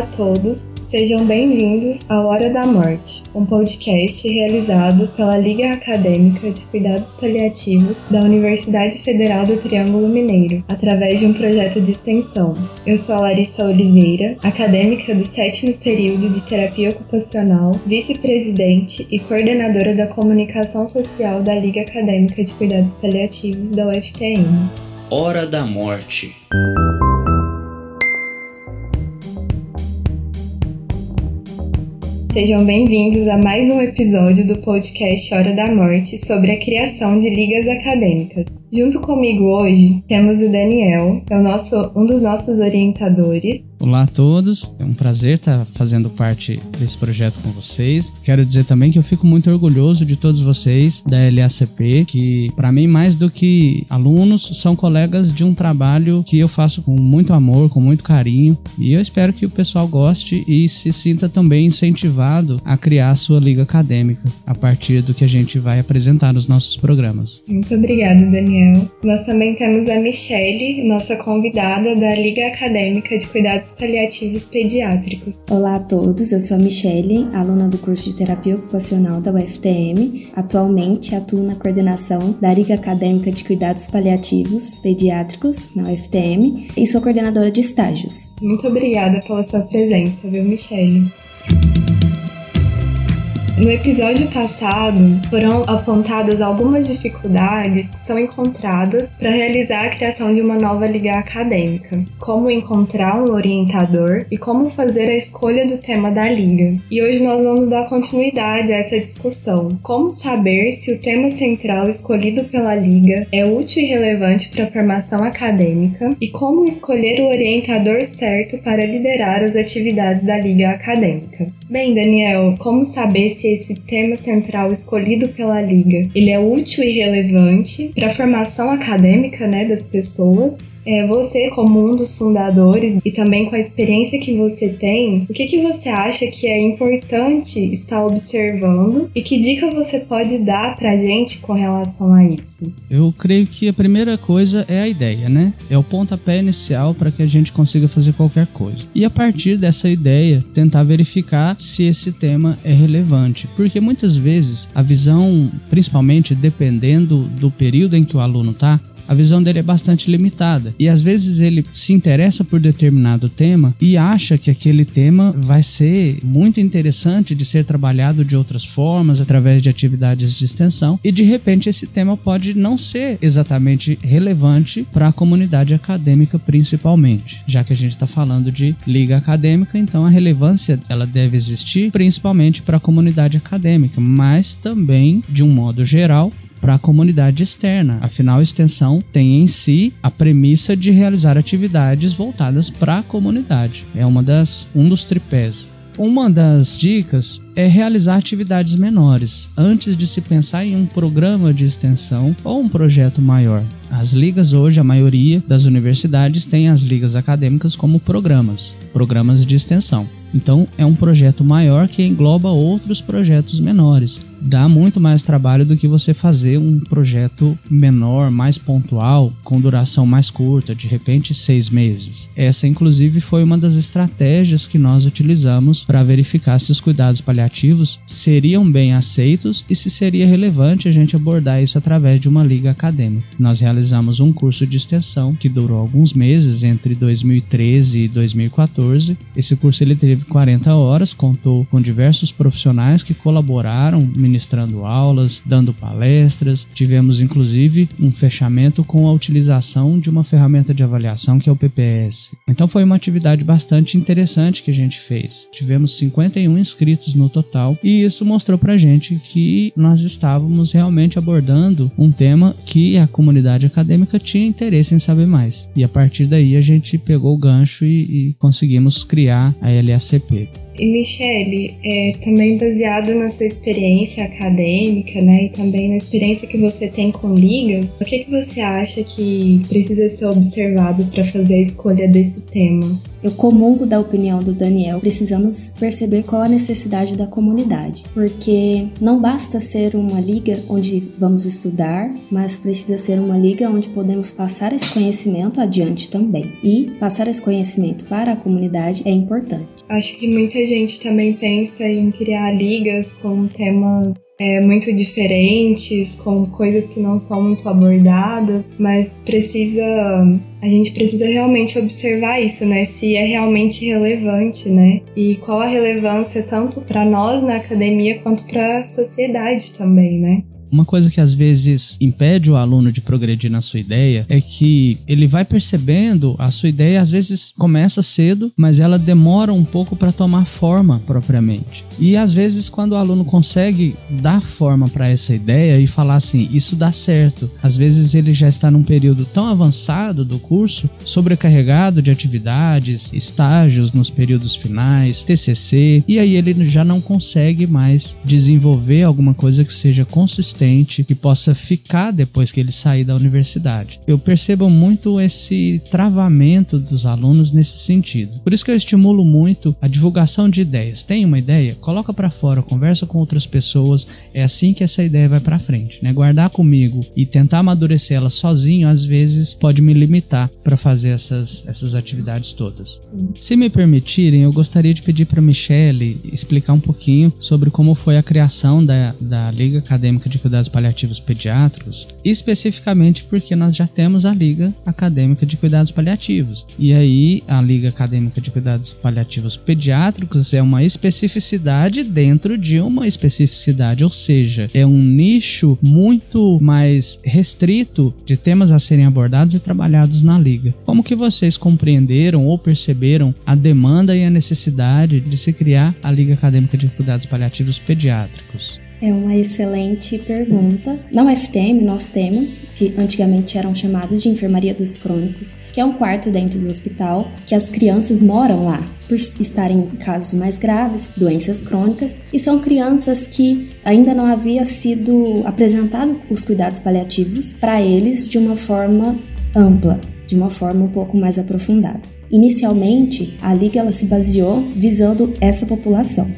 Olá a todos, sejam bem-vindos ao Hora da Morte, um podcast realizado pela Liga Acadêmica de Cuidados Paliativos da Universidade Federal do Triângulo Mineiro, através de um projeto de extensão. Eu sou a Larissa Oliveira, acadêmica do sétimo período de terapia ocupacional, vice-presidente e coordenadora da comunicação social da Liga Acadêmica de Cuidados Paliativos da UFTM. Hora da Morte. Sejam bem-vindos a mais um episódio do podcast Hora da Morte sobre a criação de ligas acadêmicas. Junto comigo hoje temos o Daniel, é o nosso, um dos nossos orientadores. Olá a todos, é um prazer estar fazendo parte desse projeto com vocês. Quero dizer também que eu fico muito orgulhoso de todos vocês da LACP, que para mim mais do que alunos são colegas de um trabalho que eu faço com muito amor, com muito carinho, e eu espero que o pessoal goste e se sinta também incentivado a criar a sua liga acadêmica a partir do que a gente vai apresentar nos nossos programas. Muito obrigada, Daniel. Nós também temos a Michele, nossa convidada da Liga Acadêmica de Cuidados Paliativos Pediátricos. Olá a todos, eu sou a Michele, aluna do curso de Terapia Ocupacional da UFTM. Atualmente atuo na coordenação da Liga Acadêmica de Cuidados Paliativos Pediátricos na UFTM e sou coordenadora de estágios. Muito obrigada pela sua presença, viu, Michele? No episódio passado, foram apontadas algumas dificuldades que são encontradas para realizar a criação de uma nova liga acadêmica, como encontrar um orientador e como fazer a escolha do tema da liga. E hoje nós vamos dar continuidade a essa discussão. Como saber se o tema central escolhido pela liga é útil e relevante para a formação acadêmica e como escolher o orientador certo para liderar as atividades da liga acadêmica. Bem, Daniel, como saber se esse tema central escolhido pela Liga ele é útil e relevante para a formação acadêmica né, das pessoas é, você, como um dos fundadores e também com a experiência que você tem, o que, que você acha que é importante estar observando e que dica você pode dar pra gente com relação a isso? Eu creio que a primeira coisa é a ideia, né? É o pontapé inicial para que a gente consiga fazer qualquer coisa. E a partir dessa ideia, tentar verificar se esse tema é relevante. Porque muitas vezes a visão, principalmente dependendo do período em que o aluno está, a visão dele é bastante limitada. E às vezes ele se interessa por determinado tema e acha que aquele tema vai ser muito interessante de ser trabalhado de outras formas, através de atividades de extensão, e de repente esse tema pode não ser exatamente relevante para a comunidade acadêmica principalmente. Já que a gente está falando de liga acadêmica, então a relevância ela deve existir principalmente para a comunidade acadêmica, mas também de um modo geral para a comunidade externa. Afinal, extensão tem em si a premissa de realizar atividades voltadas para a comunidade. É uma das um dos tripés. Uma das dicas é realizar atividades menores antes de se pensar em um programa de extensão ou um projeto maior. As ligas hoje, a maioria das universidades tem as ligas acadêmicas como programas, programas de extensão. Então é um projeto maior que engloba outros projetos menores. Dá muito mais trabalho do que você fazer um projeto menor, mais pontual, com duração mais curta, de repente seis meses. Essa, inclusive, foi uma das estratégias que nós utilizamos para verificar se os cuidados paliativos seriam bem aceitos e se seria relevante a gente abordar isso através de uma liga acadêmica. Nós realizamos um curso de extensão que durou alguns meses, entre 2013 e 2014. Esse curso ele teve 40 horas, contou com diversos profissionais que colaboraram ministrando aulas, dando palestras. Tivemos inclusive um fechamento com a utilização de uma ferramenta de avaliação que é o PPS. Então foi uma atividade bastante interessante que a gente fez. Tivemos 51 inscritos no total e isso mostrou pra gente que nós estávamos realmente abordando um tema que a comunidade acadêmica tinha interesse em saber mais. E a partir daí a gente pegou o gancho e, e conseguimos criar a LACP. E Michele, é, também baseado na sua experiência acadêmica, né, e também na experiência que você tem com ligas, o que, que você acha que precisa ser observado para fazer a escolha desse tema? Eu comungo da opinião do Daniel, precisamos perceber qual a necessidade da comunidade, porque não basta ser uma liga onde vamos estudar, mas precisa ser uma liga onde podemos passar esse conhecimento adiante também. E passar esse conhecimento para a comunidade é importante. Acho que muita gente também pensa em criar ligas com temas é, muito diferentes, com coisas que não são muito abordadas, mas precisa. A gente precisa realmente observar isso, né? Se é realmente relevante, né? E qual a relevância tanto para nós na academia quanto para a sociedade também, né? Uma coisa que às vezes impede o aluno de progredir na sua ideia é que ele vai percebendo a sua ideia às vezes começa cedo, mas ela demora um pouco para tomar forma propriamente. E às vezes quando o aluno consegue dar forma para essa ideia e falar assim, isso dá certo. Às vezes ele já está num período tão avançado do curso, sobrecarregado de atividades, estágios nos períodos finais, TCC, e aí ele já não consegue mais desenvolver alguma coisa que seja consistente consistente que possa ficar depois que ele sair da universidade. Eu percebo muito esse travamento dos alunos nesse sentido. Por isso que eu estimulo muito a divulgação de ideias. Tem uma ideia? Coloca para fora, conversa com outras pessoas. É assim que essa ideia vai para frente, né? Guardar comigo e tentar amadurecer ela sozinho às vezes pode me limitar para fazer essas, essas atividades todas. Sim. Se me permitirem, eu gostaria de pedir para Michele explicar um pouquinho sobre como foi a criação da, da Liga Acadêmica de Cuidados Paliativos Pediátricos, especificamente porque nós já temos a Liga Acadêmica de Cuidados Paliativos. E aí, a Liga Acadêmica de Cuidados Paliativos Pediátricos é uma especificidade dentro de uma especificidade, ou seja, é um nicho muito mais restrito de temas a serem abordados e trabalhados na Liga. Como que vocês compreenderam ou perceberam a demanda e a necessidade de se criar a Liga Acadêmica de Cuidados Paliativos Pediátricos? É uma excelente pergunta. Na UFTM, nós temos, que antigamente eram chamados de enfermaria dos crônicos, que é um quarto dentro do hospital, que as crianças moram lá por estarem em casos mais graves, doenças crônicas, e são crianças que ainda não havia sido apresentado os cuidados paliativos para eles de uma forma ampla, de uma forma um pouco mais aprofundada. Inicialmente, a liga ela se baseou visando essa população.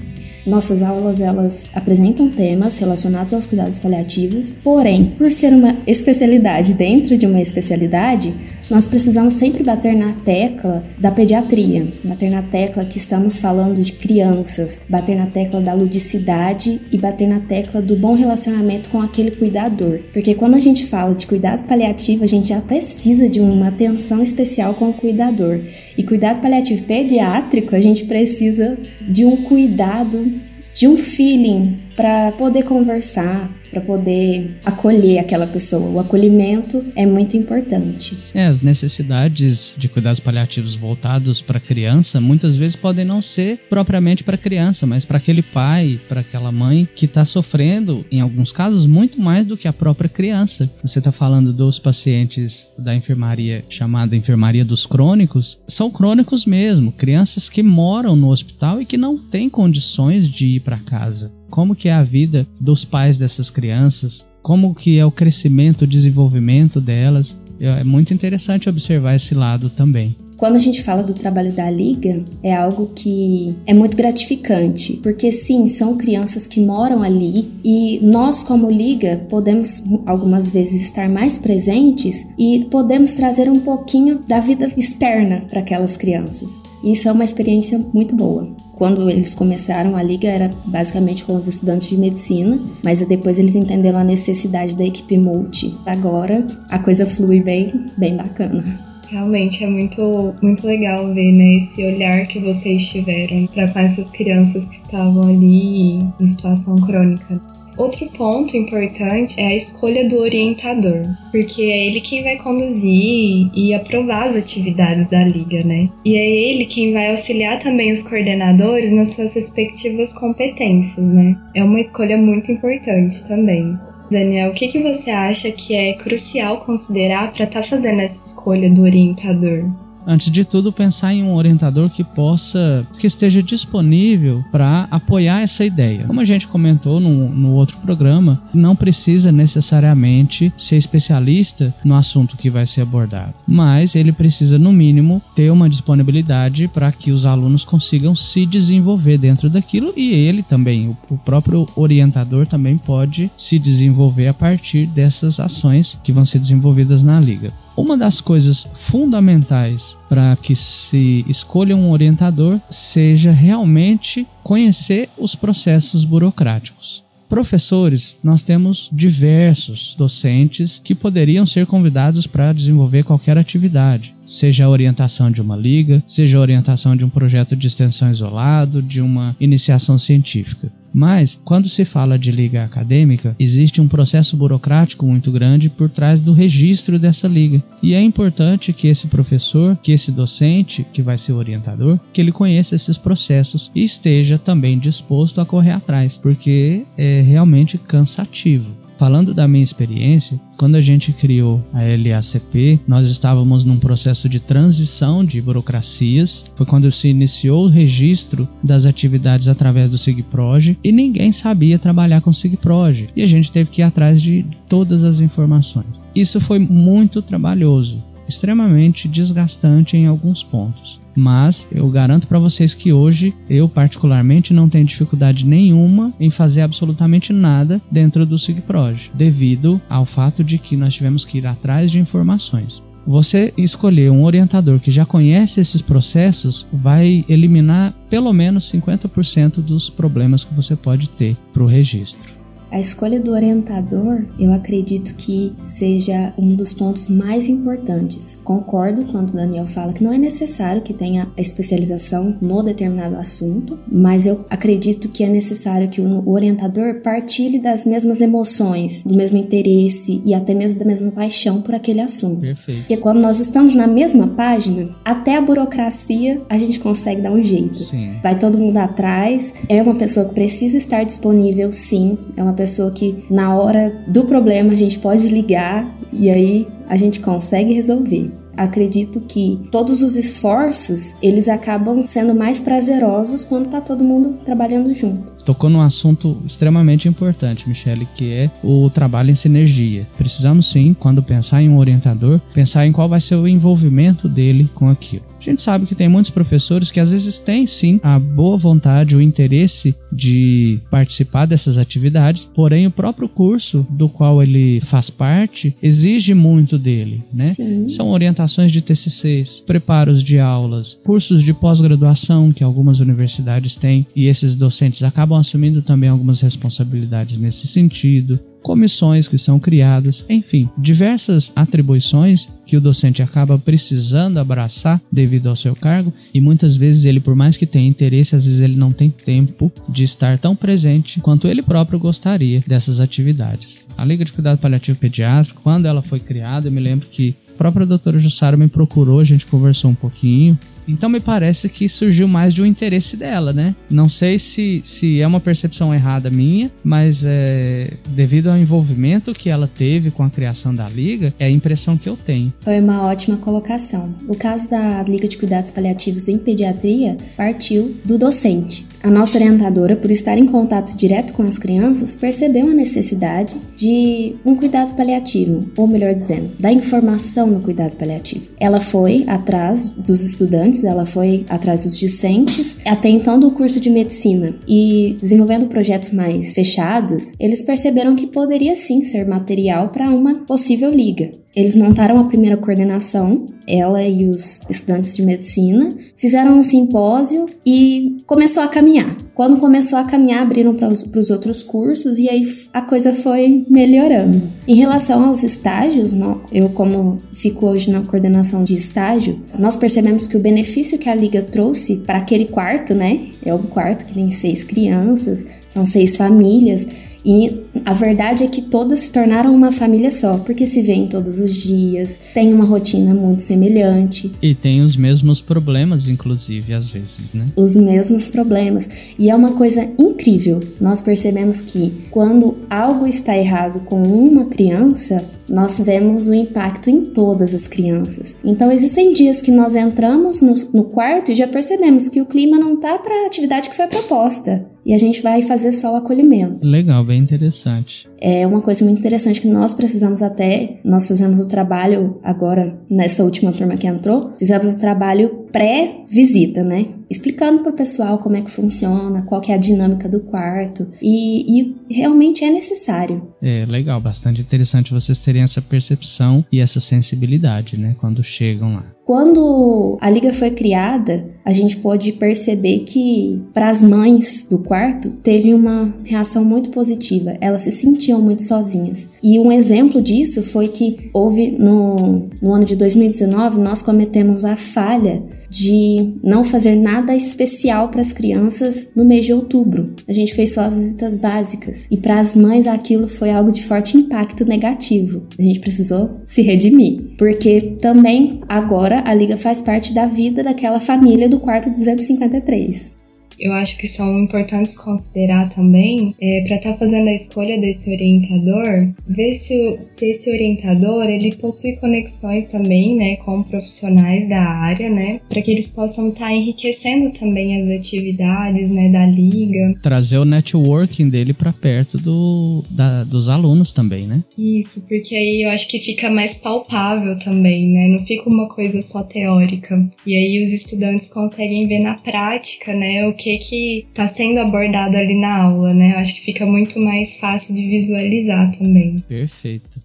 Nossas aulas elas apresentam temas relacionados aos cuidados paliativos, porém, por ser uma especialidade dentro de uma especialidade, nós precisamos sempre bater na tecla da pediatria, bater na tecla que estamos falando de crianças, bater na tecla da ludicidade e bater na tecla do bom relacionamento com aquele cuidador. Porque quando a gente fala de cuidado paliativo, a gente já precisa de uma atenção especial com o cuidador. E cuidado paliativo pediátrico, a gente precisa de um cuidado, de um feeling para poder conversar, para poder acolher aquela pessoa. O acolhimento é muito importante. É, as necessidades de cuidados paliativos voltados para criança muitas vezes podem não ser propriamente para criança, mas para aquele pai, para aquela mãe que está sofrendo, em alguns casos, muito mais do que a própria criança. Você está falando dos pacientes da enfermaria chamada enfermaria dos crônicos, são crônicos mesmo, crianças que moram no hospital e que não têm condições de ir para casa como que é a vida dos pais dessas crianças, como que é o crescimento, o desenvolvimento delas. É muito interessante observar esse lado também. Quando a gente fala do trabalho da liga, é algo que é muito gratificante, porque sim, são crianças que moram ali e nós, como liga, podemos algumas vezes estar mais presentes e podemos trazer um pouquinho da vida externa para aquelas crianças. Isso é uma experiência muito boa. Quando eles começaram a liga era basicamente com os estudantes de medicina, mas depois eles entenderam a necessidade da equipe multi. Agora a coisa flui bem, bem bacana. Realmente é muito, muito legal ver né, esse olhar que vocês tiveram para com essas crianças que estavam ali em situação crônica. Outro ponto importante é a escolha do orientador, porque é ele quem vai conduzir e aprovar as atividades da liga, né? E é ele quem vai auxiliar também os coordenadores nas suas respectivas competências, né? É uma escolha muito importante também. Daniel, o que, que você acha que é crucial considerar para estar tá fazendo essa escolha do orientador? Antes de tudo, pensar em um orientador que possa, que esteja disponível para apoiar essa ideia. Como a gente comentou no, no outro programa, não precisa necessariamente ser especialista no assunto que vai ser abordado, mas ele precisa, no mínimo, ter uma disponibilidade para que os alunos consigam se desenvolver dentro daquilo e ele também, o, o próprio orientador também pode se desenvolver a partir dessas ações que vão ser desenvolvidas na liga. Uma das coisas fundamentais para que se escolha um orientador seja realmente conhecer os processos burocráticos. Professores, nós temos diversos docentes que poderiam ser convidados para desenvolver qualquer atividade seja a orientação de uma liga, seja a orientação de um projeto de extensão isolado, de uma iniciação científica. Mas, quando se fala de liga acadêmica, existe um processo burocrático muito grande por trás do registro dessa liga. E é importante que esse professor, que esse docente, que vai ser o orientador, que ele conheça esses processos e esteja também disposto a correr atrás, porque é realmente cansativo. Falando da minha experiência, quando a gente criou a LACP, nós estávamos num processo de transição de burocracias. Foi quando se iniciou o registro das atividades através do SIGPROG e ninguém sabia trabalhar com SIGPROG. E a gente teve que ir atrás de todas as informações. Isso foi muito trabalhoso extremamente desgastante em alguns pontos. Mas eu garanto para vocês que hoje eu particularmente não tenho dificuldade nenhuma em fazer absolutamente nada dentro do SIGPROG, devido ao fato de que nós tivemos que ir atrás de informações. Você escolher um orientador que já conhece esses processos vai eliminar pelo menos 50% dos problemas que você pode ter para o registro. A escolha do orientador, eu acredito que seja um dos pontos mais importantes. Concordo quando o Daniel fala que não é necessário que tenha especialização no determinado assunto, mas eu acredito que é necessário que o orientador partilhe das mesmas emoções, do mesmo interesse e até mesmo da mesma paixão por aquele assunto. Perfeito. Porque quando nós estamos na mesma página, até a burocracia a gente consegue dar um jeito. Sim. Vai todo mundo atrás, é uma pessoa que precisa estar disponível, sim, é uma pessoa que na hora do problema a gente pode ligar e aí a gente consegue resolver. Acredito que todos os esforços, eles acabam sendo mais prazerosos quando tá todo mundo trabalhando junto. Tocou num assunto extremamente importante, Michele, que é o trabalho em sinergia. Precisamos sim, quando pensar em um orientador, pensar em qual vai ser o envolvimento dele com aquilo. A gente sabe que tem muitos professores que às vezes têm sim a boa vontade, o interesse de participar dessas atividades, porém o próprio curso do qual ele faz parte exige muito dele, né? Sim. São orientações de TCCs, preparos de aulas, cursos de pós-graduação que algumas universidades têm e esses docentes acabam assumindo também algumas responsabilidades nesse sentido comissões que são criadas, enfim, diversas atribuições que o docente acaba precisando abraçar devido ao seu cargo e muitas vezes ele, por mais que tenha interesse, às vezes ele não tem tempo de estar tão presente quanto ele próprio gostaria dessas atividades. A Liga de Cuidado Paliativo Pediátrico, quando ela foi criada, eu me lembro que a própria doutora Jussara me procurou, a gente conversou um pouquinho então me parece que surgiu mais de um interesse dela, né? Não sei se, se é uma percepção errada minha, mas é, devido ao envolvimento que ela teve com a criação da liga, é a impressão que eu tenho. Foi uma ótima colocação. O caso da Liga de Cuidados Paliativos em Pediatria partiu do docente. A nossa orientadora, por estar em contato direto com as crianças, percebeu a necessidade de um cuidado paliativo, ou melhor dizendo, da informação no cuidado paliativo. Ela foi atrás dos estudantes, ela foi atrás dos discentes, até então do curso de medicina, e desenvolvendo projetos mais fechados, eles perceberam que poderia sim ser material para uma possível liga. Eles montaram a primeira coordenação, ela e os estudantes de medicina, fizeram um simpósio e começou a caminhar. Quando começou a caminhar, abriram para os outros cursos e aí a coisa foi melhorando. Em relação aos estágios, eu como fico hoje na coordenação de estágio, nós percebemos que o benefício que a liga trouxe para aquele quarto, né? É o quarto que tem seis crianças, são seis famílias E a verdade é que todas se tornaram uma família só, porque se veem todos os dias, tem uma rotina muito semelhante. E tem os mesmos problemas, inclusive, às vezes, né? Os mesmos problemas. E é uma coisa incrível. Nós percebemos que quando algo está errado com uma criança, nós vemos o impacto em todas as crianças. Então, existem dias que nós entramos no, no quarto e já percebemos que o clima não tá para a atividade que foi proposta. E a gente vai fazer só o acolhimento. Legal, bem interessante. É uma coisa muito interessante que nós precisamos até, nós fizemos o trabalho agora, nessa última turma que entrou, fizemos o trabalho pré-visita, né? Explicando para o pessoal como é que funciona, qual que é a dinâmica do quarto e, e realmente é necessário. É legal, bastante interessante vocês terem essa percepção e essa sensibilidade, né, quando chegam lá. Quando a liga foi criada, a gente pôde perceber que para as mães do quarto teve uma reação muito positiva. Elas se sentiam muito sozinhas. E um exemplo disso foi que houve no, no ano de 2019 nós cometemos a falha de não fazer nada especial para as crianças no mês de outubro. A gente fez só as visitas básicas e para as mães aquilo foi algo de forte impacto negativo. A gente precisou se redimir, porque também agora a liga faz parte da vida daquela família do quarto 253 eu acho que são importantes considerar também é, para estar tá fazendo a escolha desse orientador, ver se, se esse orientador ele possui conexões também, né, com profissionais da área, né, para que eles possam estar tá enriquecendo também as atividades, né, da liga. Trazer o networking dele para perto do, da, dos alunos também, né? Isso, porque aí eu acho que fica mais palpável também, né, não fica uma coisa só teórica. E aí os estudantes conseguem ver na prática, né, o que que que está sendo abordado ali na aula, né? Eu acho que fica muito mais fácil de visualizar também. Perfeito.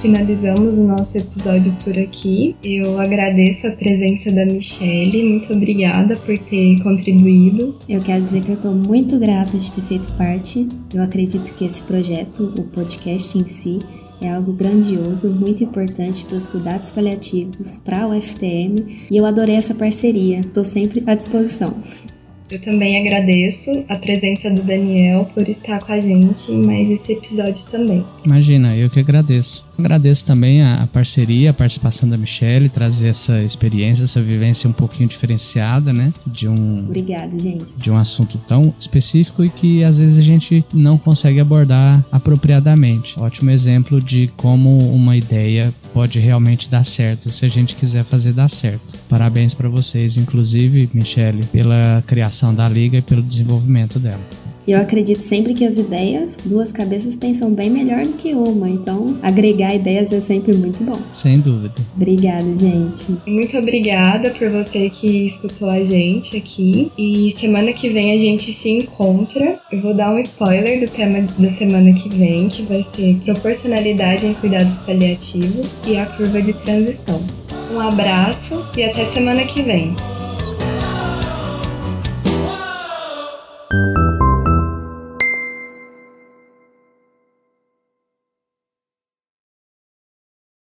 Finalizamos o nosso episódio por aqui. Eu agradeço a presença da Michelle. Muito obrigada por ter contribuído. Eu quero dizer que eu estou muito grata de ter feito parte. Eu acredito que esse projeto, o podcast em si, é algo grandioso, muito importante para os cuidados paliativos, para o FTM, e eu adorei essa parceria. Estou sempre à disposição. Eu também agradeço a presença do Daniel por estar com a gente em mais esse episódio também. Imagina, eu que agradeço. Agradeço também a, parceria, a participação da Michelle, trazer essa experiência, essa vivência um pouquinho diferenciada, né? De um. Obrigada, gente. De um assunto tão específico e que às vezes a gente não consegue abordar apropriadamente. Ótimo exemplo de como uma ideia pode realmente dar certo se a gente quiser fazer dar certo. Parabéns para vocês, inclusive, Michelle, pela criação da liga e pelo desenvolvimento dela. E eu acredito sempre que as ideias, duas cabeças pensam bem melhor do que uma. Então, agregar ideias é sempre muito bom. Sem dúvida. Obrigada, gente. Muito obrigada por você que escutou a gente aqui. E semana que vem a gente se encontra. Eu vou dar um spoiler do tema da semana que vem, que vai ser proporcionalidade em cuidados paliativos e a curva de transição. Um abraço e até semana que vem.